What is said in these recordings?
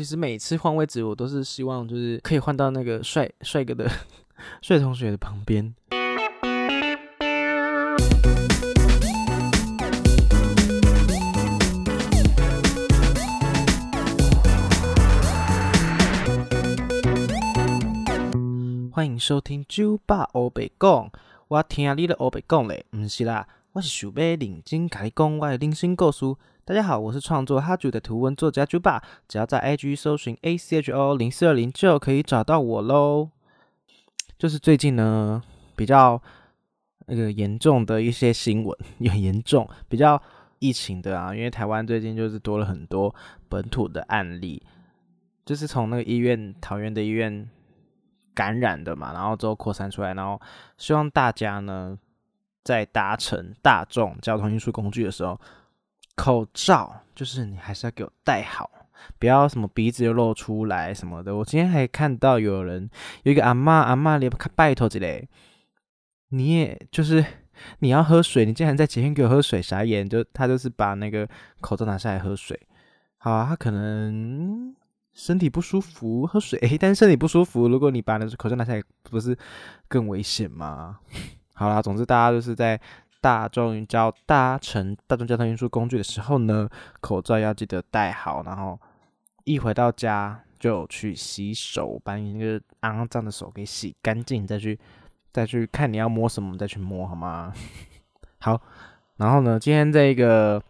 其实每次换位置，我都是希望就是可以换到那个帅帅哥的 帅同学的旁边。欢迎收听酒吧欧北讲，我听你的欧北讲嘞，唔是啦，我是想要认真甲你讲我的人生故事。大家好，我是创作哈主的图文作家酒吧，只要在 IG 搜寻 A C H O 零四二零就可以找到我喽。就是最近呢，比较那个严重的一些新闻，有严重比较疫情的啊，因为台湾最近就是多了很多本土的案例，就是从那个医院桃园的医院。感染的嘛，然后之后扩散出来，然后希望大家呢，在搭乘大众交通运输工具的时候，口罩就是你还是要给我戴好，不要什么鼻子又露出来什么的。我今天还看到有人有一个阿妈，阿妈连拜托之类，你也就是你要喝水，你竟然在前面给我喝水，傻眼！就他就是把那个口罩拿下来喝水，好啊，他可能。身体不舒服，喝水。但是身体不舒服，如果你把那口罩拿下来，不是更危险吗？好啦，总之大家就是在大众交搭乘大众交通运输工具的时候呢，口罩要记得戴好，然后一回到家就去洗手，把你那个肮脏的手给洗干净，再去再去看你要摸什么，再去摸好吗？好，然后呢，今天这个。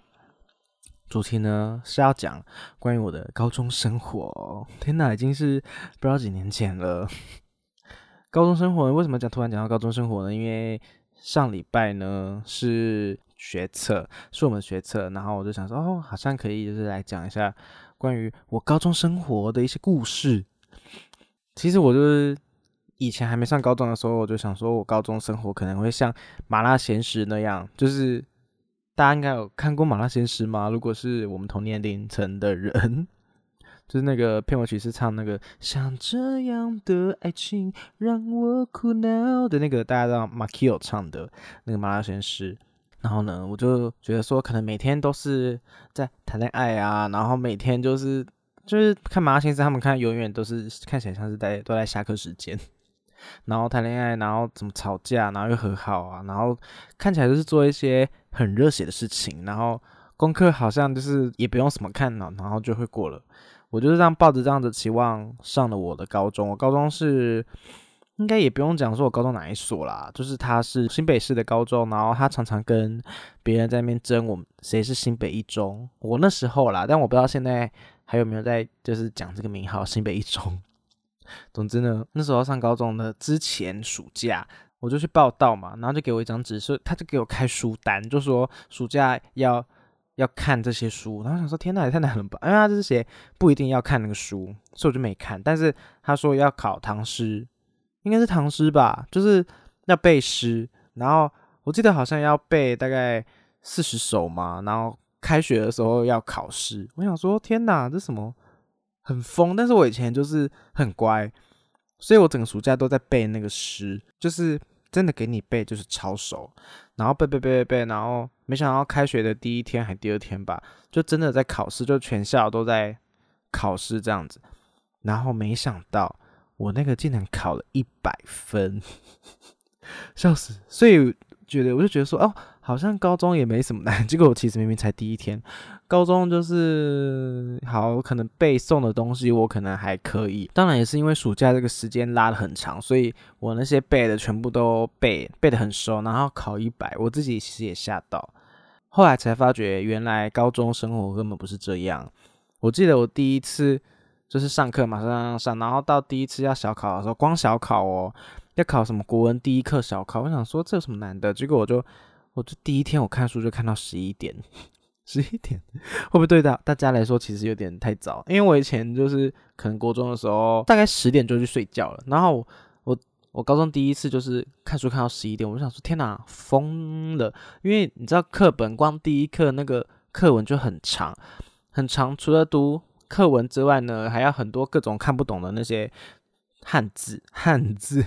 主题呢是要讲关于我的高中生活。天哪，已经是不知道几年前了。高中生活为什么讲突然讲到高中生活呢？因为上礼拜呢是学测，是我们学测，然后我就想说，哦，好像可以就是来讲一下关于我高中生活的一些故事。其实我就是以前还没上高中的时候，我就想说我高中生活可能会像麻辣鲜师那样，就是。大家应该有看过《马拉先师》吗？如果是我们同年龄层的人，就是那个片尾曲是唱那个像这样的爱情让我苦恼的那个，大家知道马 k i o 唱的那个《马拉先师》。然后呢，我就觉得说，可能每天都是在谈恋爱啊，然后每天就是就是看《马拉先师》，他们看永远都是看起来像是在都在下课时间。然后谈恋爱，然后怎么吵架，然后又和好啊，然后看起来就是做一些很热血的事情，然后功课好像就是也不用什么看了，然后就会过了。我就是这样抱着这样的期望上了我的高中。我高中是应该也不用讲说我高中哪一所啦，就是他是新北市的高中，然后他常常跟别人在那边争我们谁是新北一中。我那时候啦，但我不知道现在还有没有在就是讲这个名号新北一中。总之呢，那时候上高中的之前暑假，我就去报道嘛，然后就给我一张纸，是他就给我开书单，就说暑假要要看这些书，然后想说天哪，也太难了吧，因为他这些不一定要看那个书，所以我就没看。但是他说要考唐诗，应该是唐诗吧，就是要背诗，然后我记得好像要背大概四十首嘛，然后开学的时候要考试，我想说天哪，这什么？很疯，但是我以前就是很乖，所以我整个暑假都在背那个诗，就是真的给你背，就是抄熟，然后背背背背背，然后没想到开学的第一天还第二天吧，就真的在考试，就全校都在考试这样子，然后没想到我那个竟然考了一百分，笑死！所以觉得我就觉得说哦。好像高中也没什么难，结果我其实明明才第一天。高中就是好，可能背诵的东西我可能还可以，当然也是因为暑假这个时间拉的很长，所以我那些背的全部都背背的很熟，然后考一百，我自己其实也吓到。后来才发觉，原来高中生活根本不是这样。我记得我第一次就是上课马上上，然后到第一次要小考的时候，光小考哦，要考什么国文第一课小考，我想说这有什么难的，结果我就。我这第一天我看书就看到十一点，十一点会不会对大大家来说其实有点太早？因为我以前就是可能国中的时候大概十点就去睡觉了，然后我我高中第一次就是看书看到十一点，我就想说天哪，疯了！因为你知道课本光第一课那个课文就很长很长，除了读课文之外呢，还要很多各种看不懂的那些汉字汉字。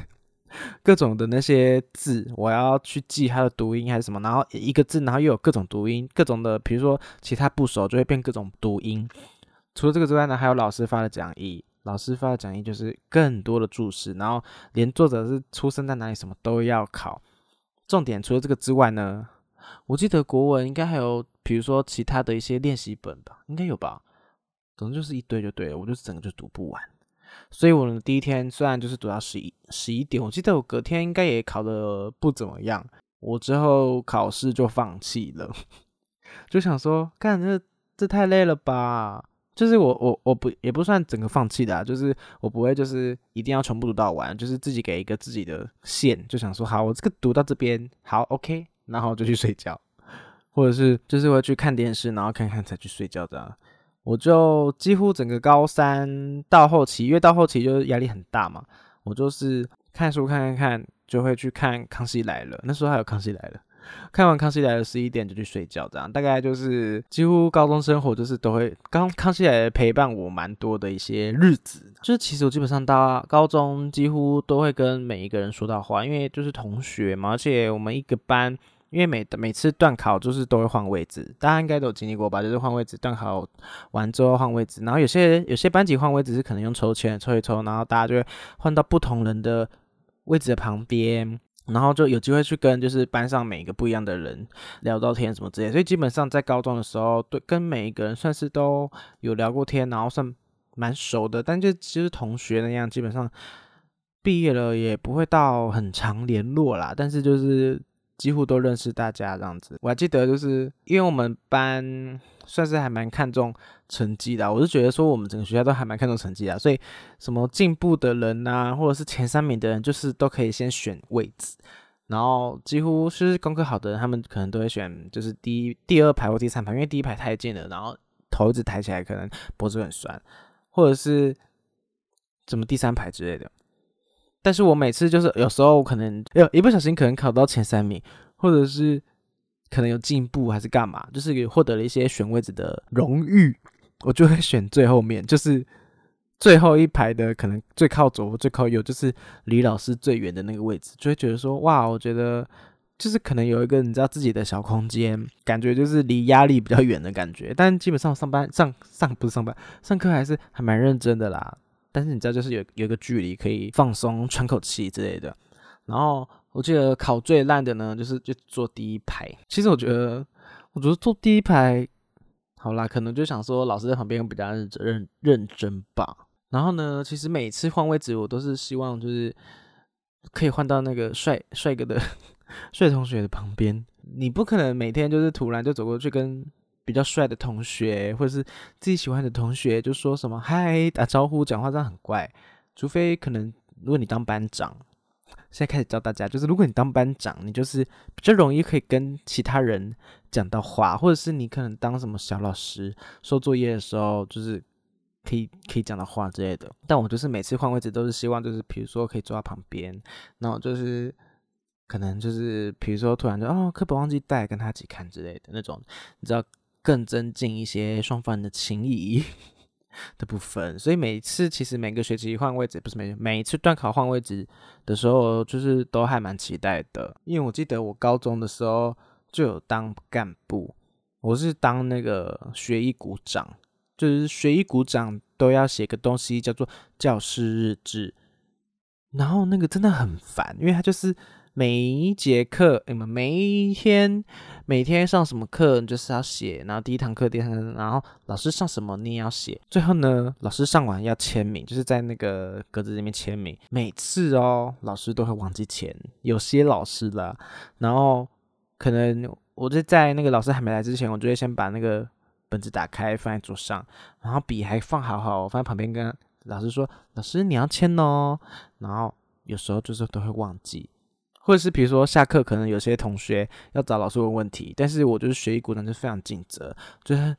各种的那些字，我要去记它的读音还是什么，然后一个字，然后又有各种读音，各种的，比如说其他部首就会变各种读音，除了这个之外呢，还有老师发的讲义。老师发的讲义就是更多的注释，然后连作者是出生在哪里什么都要考。重点除了这个之外呢，我记得国文应该还有，比如说其他的一些练习本吧，应该有吧。总之就是一堆就对了，我就整个就读不完。所以我的第一天虽然就是读到十一十一点，我记得我隔天应该也考的不怎么样。我之后考试就放弃了，就想说，干这这太累了吧。就是我我我不也不算整个放弃的啊，就是我不会就是一定要全部读到完，就是自己给一个自己的线，就想说好，我这个读到这边好 OK，然后就去睡觉，或者是就是会去看电视，然后看看才去睡觉的。我就几乎整个高三到后期，因为到后期就是压力很大嘛，我就是看书看看看，就会去看《康熙来了》，那时候还有《康熙来了》。看完《康熙来了》十一点就去睡觉，这样大概就是几乎高中生活就是都会刚《康熙来了》陪伴我蛮多的一些日子。就是其实我基本上到高中几乎都会跟每一个人说到话，因为就是同学嘛，而且我们一个班，因为每每次段考就是都会换位置，大家应该都有经历过吧？就是换位置，段考完之后换位置，然后有些有些班级换位置是可能用抽签抽一抽，然后大家就会换到不同人的位置的旁边。然后就有机会去跟就是班上每一个不一样的人聊到天什么之类，所以基本上在高中的时候，对跟每一个人算是都有聊过天，然后算蛮熟的。但就其实同学那样，基本上毕业了也不会到很长联络啦。但是就是几乎都认识大家这样子。我还记得就是因为我们班。算是还蛮看重成绩的，我是觉得说我们整个学校都还蛮看重成绩的，所以什么进步的人呐，或者是前三名的人，就是都可以先选位置，然后几乎就是功课好的人，他们可能都会选就是第一、第二排或第三排，因为第一排太近了，然后头一直抬起来，可能脖子很酸，或者是怎么第三排之类的。但是我每次就是有时候可能有一不小心可能考到前三名，或者是。可能有进步还是干嘛，就是获得了一些选位置的荣誉，我就会选最后面，就是最后一排的，可能最靠左或、最靠右，就是离老师最远的那个位置，就会觉得说，哇，我觉得就是可能有一个你知道自己的小空间，感觉就是离压力比较远的感觉。但基本上上班上上不是上班，上课还是还蛮认真的啦。但是你知道，就是有有一个距离可以放松、喘口气之类的，然后。我记得考最烂的呢，就是就坐第一排。其实我觉得，我觉得坐第一排，好啦，可能就想说老师在旁边比较认认认真吧。然后呢，其实每次换位置，我都是希望就是可以换到那个帅帅哥的 帅同学的旁边。你不可能每天就是突然就走过去跟比较帅的同学，或者是自己喜欢的同学，就说什么嗨打招呼讲话，这样很怪。除非可能如果你当班长。现在开始教大家，就是如果你当班长，你就是比较容易可以跟其他人讲到话，或者是你可能当什么小老师收作业的时候，就是可以可以讲到话之类的。但我就是每次换位置都是希望，就是比如说可以坐在旁边，然后就是可能就是比如说突然就哦课本忘记带，跟他一起看之类的那种，你知道更增进一些双方的情谊。的部分，所以每次其实每个学期换位置，不是每每一次段考换位置的时候，就是都还蛮期待的。因为我记得我高中的时候就有当干部，我是当那个学艺股长，就是学艺股长都要写个东西叫做教师日志，然后那个真的很烦，因为他就是。每一节课，你们每一天每天上什么课，你就是要写。然后第一堂课、第二堂，然后老师上什么你也要写。最后呢，老师上完要签名，就是在那个格子里面签名。每次哦，老师都会忘记签，有些老师啦。然后可能我就在那个老师还没来之前，我就会先把那个本子打开放在桌上，然后笔还放好好，放在旁边跟老师说：“老师你要签哦。”然后有时候就是都会忘记。或者是比如说下课，可能有些同学要找老师问问题，但是我就是学艺股长，就非常尽责，就是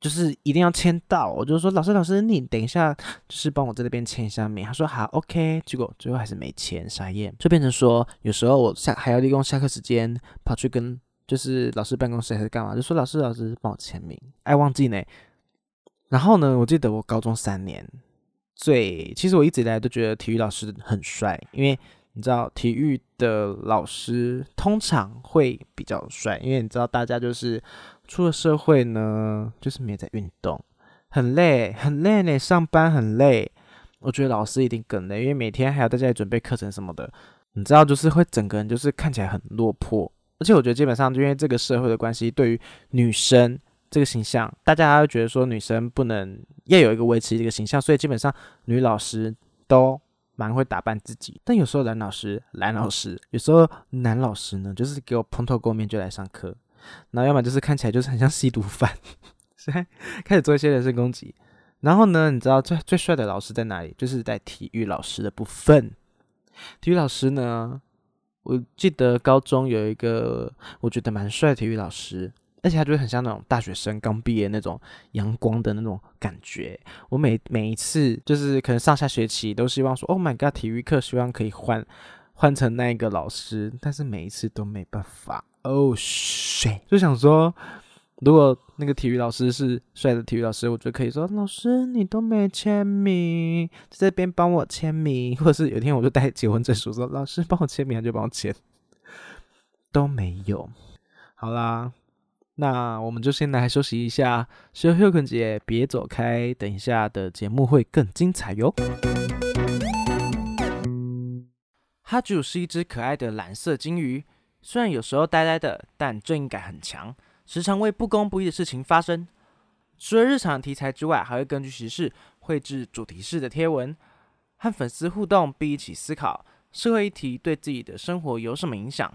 就是一定要签到。我就说老师老师，你等一下就是帮我在那边签一下名。他说好，OK。结果最后还是没签，傻眼。就变成说有时候我下还要利用下课时间跑去跟就是老师办公室还是干嘛，就说老师老师帮我签名，爱忘记呢。然后呢，我记得我高中三年最，其实我一直以来都觉得体育老师很帅，因为。你知道体育的老师通常会比较帅，因为你知道大家就是出了社会呢，就是没在运动，很累，很累呢，上班很累。我觉得老师一定更累，因为每天还要在家里准备课程什么的，你知道，就是会整个人就是看起来很落魄。而且我觉得基本上，因为这个社会的关系，对于女生这个形象，大家会觉得说女生不能要有一个维持一个形象，所以基本上女老师都蛮会打扮自己。但有时候男老师，男老师，有时候男老师呢，就是给我蓬头垢面就来上课，然后要么就是看起来就是很像吸毒犯，现在开始做一些人身攻击。然后呢，你知道最最帅的老师在哪里？就是在体育老师的部分。体育老师呢，我记得高中有一个我觉得蛮帅的体育老师，而且他就很像那种大学生刚毕业那种阳光的那种感觉。我每每一次就是可能上下学期都希望说，Oh my god，体育课希望可以换换成那一个老师，但是每一次都没办法。Oh shit，就想说。如果那个体育老师是帅的体育老师，我就可以说：“老师，你都没签名，在这边帮我签名。”或者是有一天我就带结婚证书说：“老师帮我签名，他就帮我签。”都没有。好啦，那我们就先来休息一下。休休坤姐，别走开，等一下的节目会更精彩哟。哈啾是一只可爱的蓝色金鱼，虽然有时候呆呆的，但正义感很强。时常为不公不义的事情发生。除了日常题材之外，还会根据时事绘制主题式的贴文，和粉丝互动，并一起思考社会议题对自己的生活有什么影响。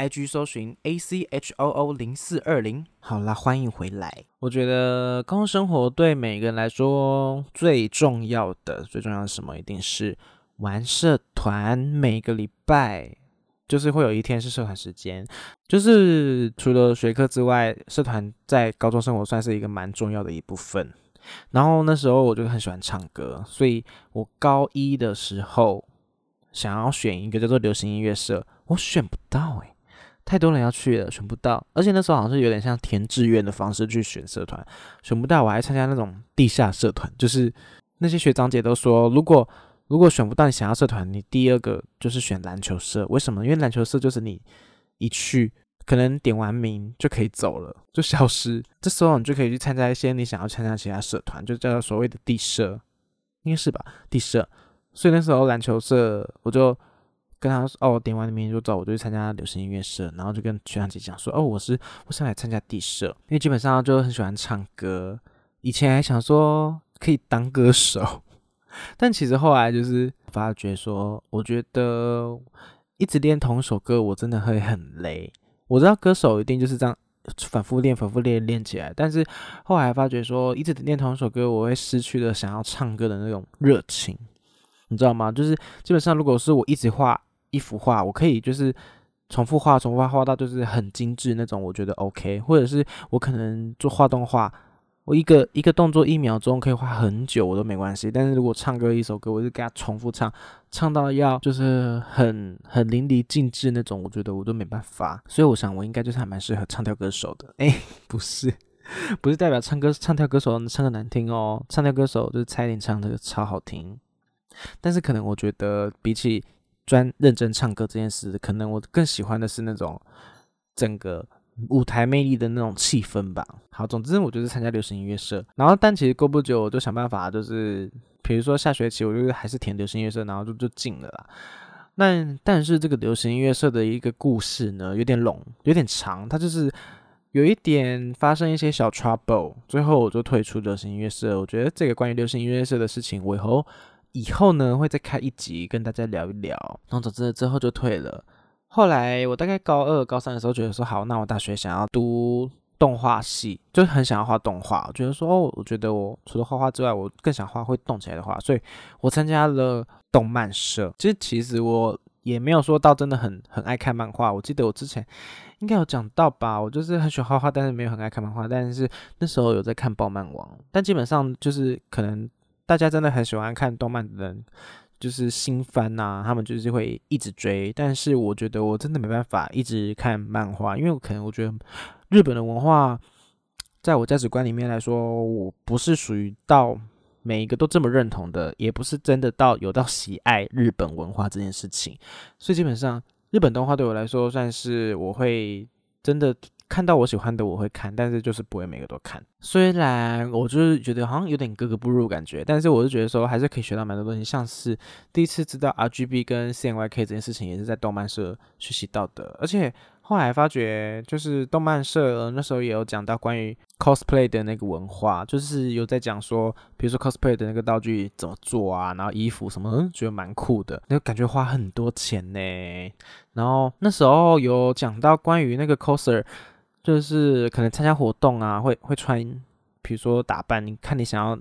IG 搜寻 A C H O O 零四二零。好啦，欢迎回来。我觉得高中生活对每个人来说最重要的、最重要的什么，一定是玩社团。每个礼拜。就是会有一天是社团时间，就是除了学科之外，社团在高中生活算是一个蛮重要的一部分。然后那时候我就很喜欢唱歌，所以我高一的时候想要选一个叫做流行音乐社，我选不到诶，太多人要去了，选不到。而且那时候好像是有点像填志愿的方式去选社团，选不到我还参加那种地下社团，就是那些学长姐都说如果。如果选不到你想要社团，你第二个就是选篮球社。为什么？因为篮球社就是你一去，可能点完名就可以走了，就消失。这时候你就可以去参加一些你想要参加其他社团，就叫做所谓的地社，应该是吧？地社。所以那时候篮球社，我就跟他说：“哦，点完名就走，我就去参加流行音乐社。”然后就跟学长姐讲说：“哦，我是我想来参加地社，因为基本上就很喜欢唱歌，以前还想说可以当歌手。”但其实后来就是发觉说，我觉得一直练同一首歌，我真的会很累。我知道歌手一定就是这样反复练、反复练练起来，但是后来发觉说，一直练同一首歌，我会失去了想要唱歌的那种热情，你知道吗？就是基本上，如果是我一直画一幅画，我可以就是重复画、重复画，画到就是很精致那种，我觉得 OK。或者是我可能做画动画。我一个一个动作一秒钟可以画很久，我都没关系。但是如果唱歌一首歌，我就给他重复唱，唱到要就是很很淋漓尽致那种，我觉得我都没办法。所以我想我应该就是还蛮适合唱跳歌手的。哎，不是，不是代表唱歌唱跳歌手唱歌难听哦。唱跳歌手就是蔡依林唱的超好听，但是可能我觉得比起专认真唱歌这件事，可能我更喜欢的是那种整个。舞台魅力的那种气氛吧。好，总之我就是参加流行音乐社，然后但其实过不久我就想办法，就是比如说下学期我就还是填流行音乐社，然后就就进了啦。那但是这个流行音乐社的一个故事呢，有点拢，有点长，它就是有一点发生一些小 trouble，最后我就退出流行音乐社。我觉得这个关于流行音乐社的事情，我以后以后呢会再开一集跟大家聊一聊。然后总之之后就退了。后来我大概高二、高三的时候，觉得说好，那我大学想要读动画系，就很想要画动画。我觉得说，哦，我觉得我除了画画之外，我更想画会动起来的画，所以我参加了动漫社。其实，其实我也没有说到真的很很爱看漫画。我记得我之前应该有讲到吧，我就是很喜欢画画，但是没有很爱看漫画。但是那时候有在看《爆漫王》，但基本上就是可能大家真的很喜欢看动漫的人。就是新番呐，他们就是会一直追，但是我觉得我真的没办法一直看漫画，因为可能我觉得日本的文化，在我价值观里面来说，我不是属于到每一个都这么认同的，也不是真的到有到喜爱日本文化这件事情，所以基本上日本动画对我来说算是我会真的看到我喜欢的我会看，但是就是不会每个都看。虽然我就是觉得好像有点格格不入感觉，但是我是觉得说还是可以学到蛮多东西。像是第一次知道 RGB 跟 CMYK 这件事情，也是在动漫社学习到的。而且后来发觉，就是动漫社那时候也有讲到关于 cosplay 的那个文化，就是有在讲说，比如说 cosplay 的那个道具怎么做啊，然后衣服什么，觉得蛮酷的，那个感觉花很多钱呢。然后那时候有讲到关于那个 coser。就是可能参加活动啊，会会穿，比如说打扮，你看你想要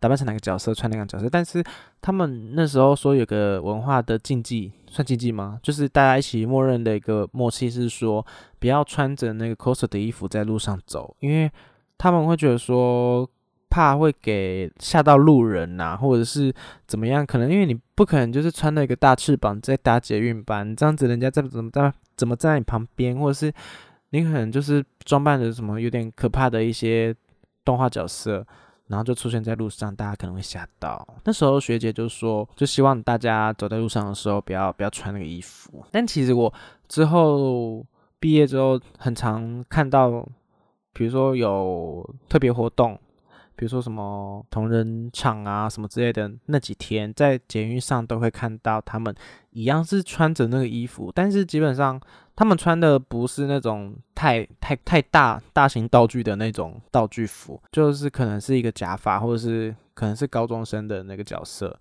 打扮成哪个角色，穿哪个角色。但是他们那时候说有个文化的禁忌，算禁忌吗？就是大家一起默认的一个默契是说，不要穿着那个 coser 的衣服在路上走，因为他们会觉得说，怕会给吓到路人呐，或者是怎么样？可能因为你不可能就是穿了一个大翅膀在搭捷运班，这样子人家在怎么在怎么站在你旁边，或者是。你可能就是装扮的什么有点可怕的一些动画角色，然后就出现在路上，大家可能会吓到。那时候学姐就说，就希望大家走在路上的时候不要不要穿那个衣服。但其实我之后毕业之后，很常看到，比如说有特别活动。比如说什么同人场啊什么之类的，那几天在捷运上都会看到他们一样是穿着那个衣服，但是基本上他们穿的不是那种太太太大大型道具的那种道具服，就是可能是一个假发，或者是可能是高中生的那个角色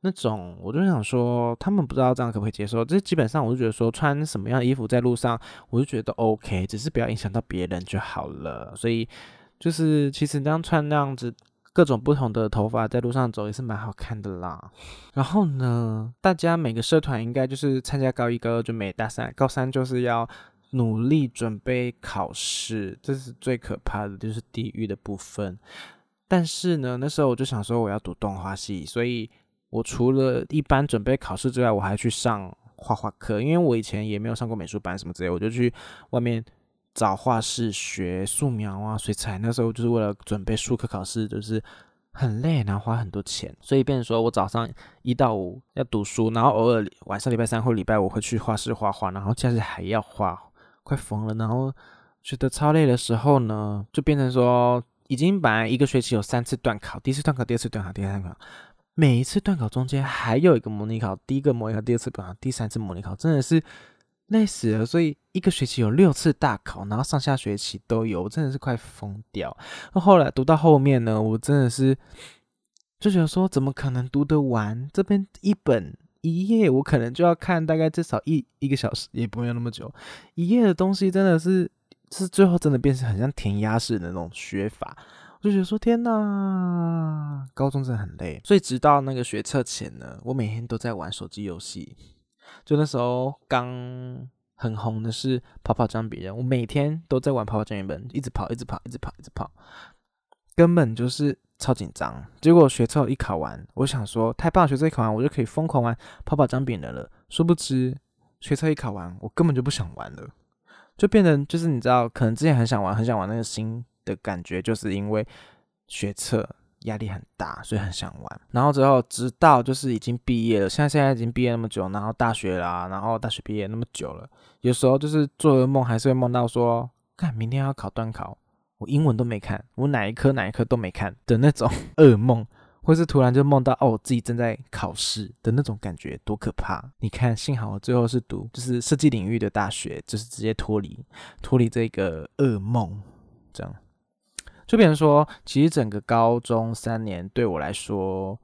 那种。我就想说，他们不知道这样可不可以接受。这基本上我就觉得说，穿什么样的衣服在路上，我就觉得 OK，只是不要影响到别人就好了。所以。就是其实那样穿那样子，各种不同的头发在路上走也是蛮好看的啦。然后呢，大家每个社团应该就是参加高一、高二就没大三，高三就是要努力准备考试，这是最可怕的，就是地狱的部分。但是呢，那时候我就想说我要读动画系，所以我除了一般准备考试之外，我还去上画画课，因为我以前也没有上过美术班什么之类，我就去外面。找画室学素描啊、水彩，那时候就是为了准备数科考试，就是很累，然后花很多钱，所以变成说我早上一到五要读书，然后偶尔晚上礼拜三或礼拜五会去画室画画，然后假日还要画，快疯了。然后觉得超累的时候呢，就变成说已经本来一个学期有三次段考，第一次段考、第二次段考、第三次段考，每一次段考中间还有一个模拟考，第一个模拟考、第二次段考、第三次模拟考，真的是。累死了，所以一个学期有六次大考，然后上下学期都有，我真的是快疯掉。那后来读到后面呢，我真的是就觉得说，怎么可能读得完？这边一本一页，我可能就要看大概至少一一个小时，也不用那么久。一页的东西真的是是最后真的变成很像填鸭式的那种学法，我就觉得说天哪，高中真的很累。所以直到那个学测前呢，我每天都在玩手机游戏。就那时候刚很红的是跑跑姜饼人，我每天都在玩跑跑姜饼人，一直跑，一直跑，一直跑，一直跑，根本就是超紧张。结果学测一考完，我想说太棒，学测一考完我就可以疯狂玩跑跑姜饼人了。殊不知学测一考完，我根本就不想玩了，就变成就是你知道，可能之前很想玩，很想玩那个新的感觉，就是因为学测。压力很大，所以很想玩。然后之后，直到就是已经毕业了，像现在已经毕业那么久，然后大学啦，然后大学毕业那么久了，有时候就是做噩梦，还是会梦到说，看明天要考段考，我英文都没看，我哪一科哪一科都没看的那种噩梦，或是突然就梦到哦，我自己正在考试的那种感觉，多可怕！你看，幸好我最后是读就是设计领域的大学，就是直接脱离脱离这个噩梦，这样。就比如说，其实整个高中三年对我来说，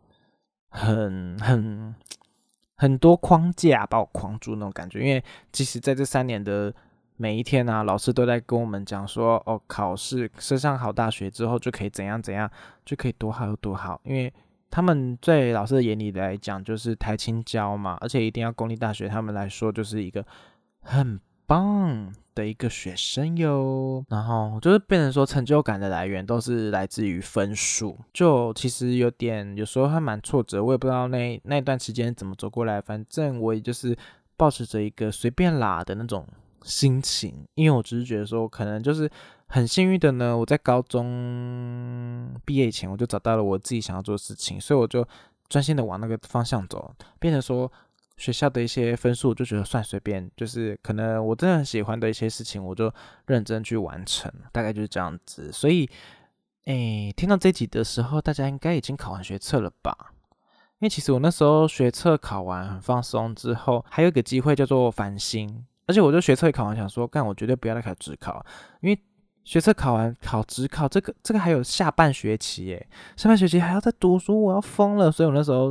很很很多框架把我框住那种感觉。因为即使在这三年的每一天啊，老师都在跟我们讲说，哦，考试升上好大学之后就可以怎样怎样，就可以多好有多好。因为他们在老师的眼里来讲，就是台青教嘛，而且一定要公立大学，他们来说就是一个很棒。的一个学生哟，然后就是变成说成就感的来源都是来自于分数，就其实有点有时候还蛮挫折，我也不知道那那段时间怎么走过来，反正我也就是保持着一个随便啦的那种心情，因为我只是觉得说可能就是很幸运的呢，我在高中毕业以前我就找到了我自己想要做的事情，所以我就专心的往那个方向走，变成说。学校的一些分数，我就觉得算随便，就是可能我真的很喜欢的一些事情，我就认真去完成，大概就是这样子。所以，诶，听到这集的时候，大家应该已经考完学测了吧？因为其实我那时候学测考完很放松之后，还有一个机会叫做繁星，而且我就学测考完想说，干我绝对不要再考职考，因为学测考完考职考，这个这个还有下半学期耶，下半学期还要再读书，我要疯了。所以我那时候。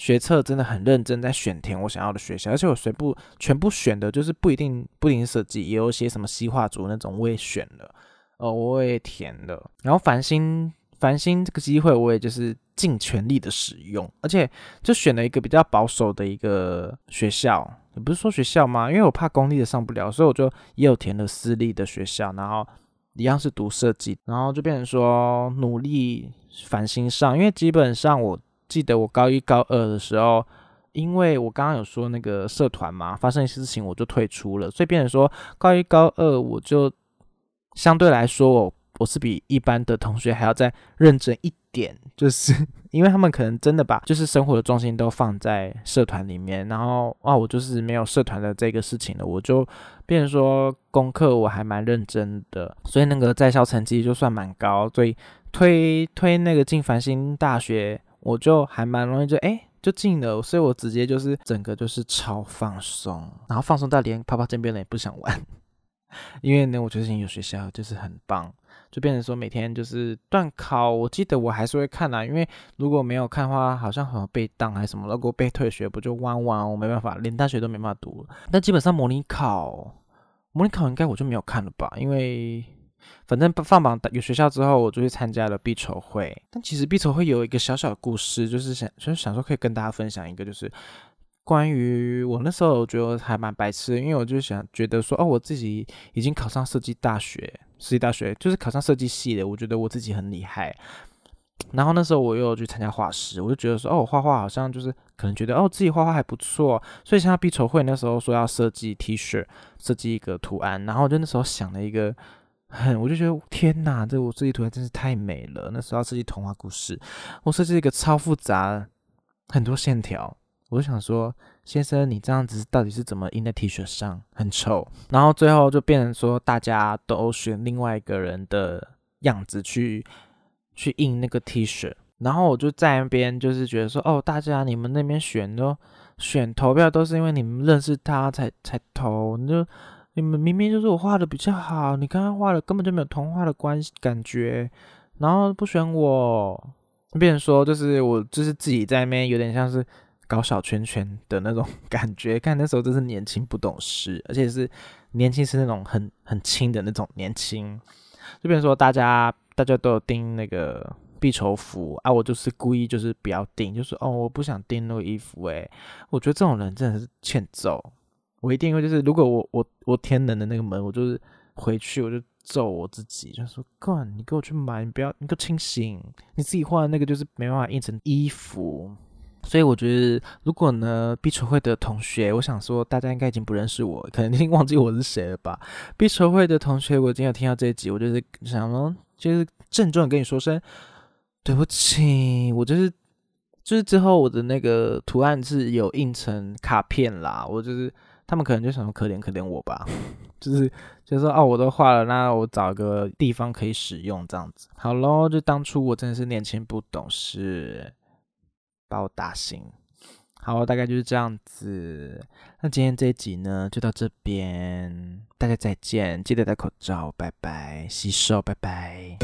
学测真的很认真，在选填我想要的学校，而且我全部全部选的就是不一定不一定设计，也有些什么西化组那种我也选了，呃，我也填了。然后繁星繁星这个机会我也就是尽全力的使用，而且就选了一个比较保守的一个学校，也不是说学校嘛，因为我怕公立的上不了，所以我就也有填了私立的学校，然后一样是读设计，然后就变成说努力繁星上，因为基本上我。记得我高一高二的时候，因为我刚刚有说那个社团嘛，发生一些事情我就退出了，所以变成说高一高二我就相对来说我我是比一般的同学还要再认真一点，就是 因为他们可能真的把就是生活的重心都放在社团里面，然后啊我就是没有社团的这个事情了，我就变成说功课我还蛮认真的，所以那个在校成绩就算蛮高，所以推推那个进繁星大学。我就还蛮容易就哎就进了，所以我直接就是整个就是超放松，然后放松到连泡泡这边人也不想玩，因为呢我觉得有学校就是很棒，就变成说每天就是断考，我记得我还是会看啊，因为如果没有看的话，好像好像被当还是什么，如果被退学不就弯弯，我没办法，连大学都没办法读了。但基本上模拟考，模拟考应该我就没有看了吧，因为。反正放榜有学校之后，我就去参加了必筹会。但其实必筹会有一个小小的故事，就是想就是想说可以跟大家分享一个，就是关于我那时候我觉得还蛮白痴，因为我就想觉得说哦，我自己已经考上设计大学，设计大学就是考上设计系的，我觉得我自己很厉害。然后那时候我又去参加画室，我就觉得说哦，我画画好像就是可能觉得哦自己画画还不错，所以参加毕筹会那时候说要设计 T 恤，设计一个图案，然后就那时候想了一个。很，我就觉得天哪，这我设计图还真是太美了。那时候设计童话故事，我设计一个超复杂，很多线条。我就想说，先生，你这样子到底是怎么印在 T 恤上？很丑。然后最后就变成说，大家都选另外一个人的样子去去印那个 T 恤。然后我就在那边就是觉得说，哦，大家你们那边选都选投票都是因为你们认识他才才投，就。你们明明就是我画的比较好，你刚刚画的根本就没有童话的关系感觉，然后不选我，变成说就是我就是自己在那边有点像是搞小圈圈的那种感觉。看那时候真是年轻不懂事，而且是年轻是那种很很轻的那种年轻。就变成说大家大家都有订那个必筹服啊，我就是故意就是不要订，就是哦我不想订那个衣服诶，我觉得这种人真的是欠揍。我一定会，就是如果我我我天冷的那个门，我就是回去我就揍我自己，就说干你给我去买，你不要，你给我清醒，你自己画的那个就是没办法印成衣服。”所以我觉得，如果呢，必筹会的同学，我想说，大家应该已经不认识我，可能已经忘记我是谁了吧？必筹会的同学，我今天有听到这一集，我就是想说，就是郑重的跟你说声对不起，我就是就是之后我的那个图案是有印成卡片啦，我就是。他们可能就想说可怜可怜我吧，就是就是说哦，我都画了，那我找个地方可以使用这样子。好喽，就当初我真的是年轻不懂事，把我打醒。好，大概就是这样子。那今天这一集呢，就到这边，大家再见，记得戴口罩，拜拜，洗手，拜拜。